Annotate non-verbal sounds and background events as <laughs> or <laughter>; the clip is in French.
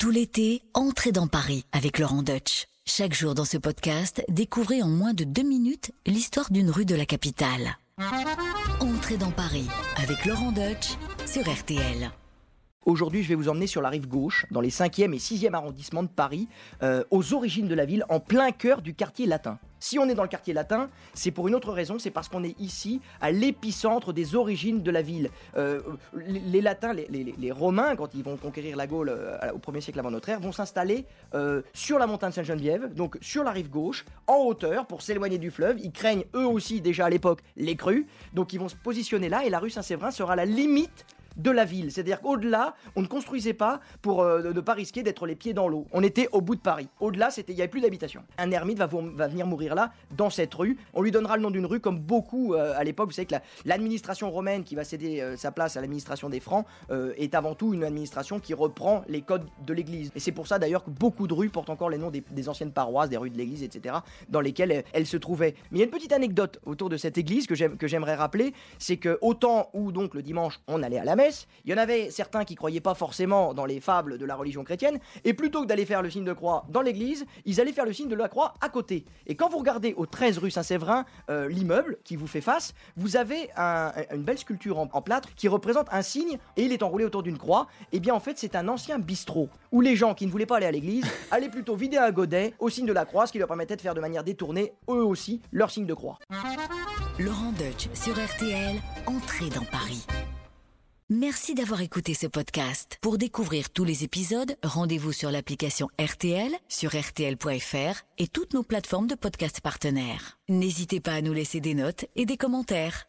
Tout l'été, entrez dans Paris avec Laurent Deutsch. Chaque jour dans ce podcast, découvrez en moins de deux minutes l'histoire d'une rue de la capitale. Entrez dans Paris avec Laurent Deutsch sur RTL. Aujourd'hui, je vais vous emmener sur la rive gauche, dans les 5e et 6e arrondissements de Paris, euh, aux origines de la ville, en plein cœur du quartier latin. Si on est dans le quartier latin, c'est pour une autre raison, c'est parce qu'on est ici, à l'épicentre des origines de la ville. Euh, les, latins, les Romains, quand ils vont conquérir la Gaule euh, au 1er siècle avant notre ère, vont s'installer euh, sur la montagne Sainte-Geneviève, donc sur la rive gauche, en hauteur, pour s'éloigner du fleuve. Ils craignent eux aussi déjà à l'époque les crues, donc ils vont se positionner là, et la rue Saint-Séverin sera la limite de la ville. C'est-à-dire qu'au-delà, on ne construisait pas pour euh, ne pas risquer d'être les pieds dans l'eau. On était au bout de Paris. Au-delà, c'était il n'y avait plus d'habitation. Un ermite va, venir mourir là, dans cette rue. On lui donnera le nom d'une rue, comme beaucoup euh, à l'époque. Vous savez que la- l'administration romaine qui va céder euh, sa place à l'administration des Francs est avant tout une administration qui reprend les codes de l'Église. Et c'est pour ça d'ailleurs que beaucoup de rues portent encore les noms des, anciennes paroisses, des rues de l'Église, etc., dans lesquelles elles, se trouvaient. Mais il y a une petite anecdote autour de cette église que j'aimerais rappeler, c'est que autant où donc le dimanche on allait à la messe, il y en avait certains qui croyaient pas forcément dans les fables de la religion chrétienne, et plutôt que d'aller faire le signe de croix dans l'église, ils allaient faire le signe de la croix à côté. Et quand vous regardez au 13 rue Saint-Séverin, euh, l'immeuble qui vous fait face, vous avez un- une belle sculpture en, en plâtre qui représente un signe, et il est enroulé autour d'une croix. Et bien en fait c'est un ancien bistrot, où les gens qui ne voulaient pas aller à l'église <laughs> allaient plutôt vider un godet au signe de la croix, ce qui leur permettait de faire de manière détournée, eux aussi, leur signe de croix. Laurent Deutsch sur RTL, entrez dans Paris. Merci d'avoir écouté ce podcast. Pour découvrir tous les épisodes, rendez-vous sur l'application RTL, sur rtl.fr et toutes nos plateformes de podcast partenaires. N'hésitez pas à nous laisser des notes et des commentaires.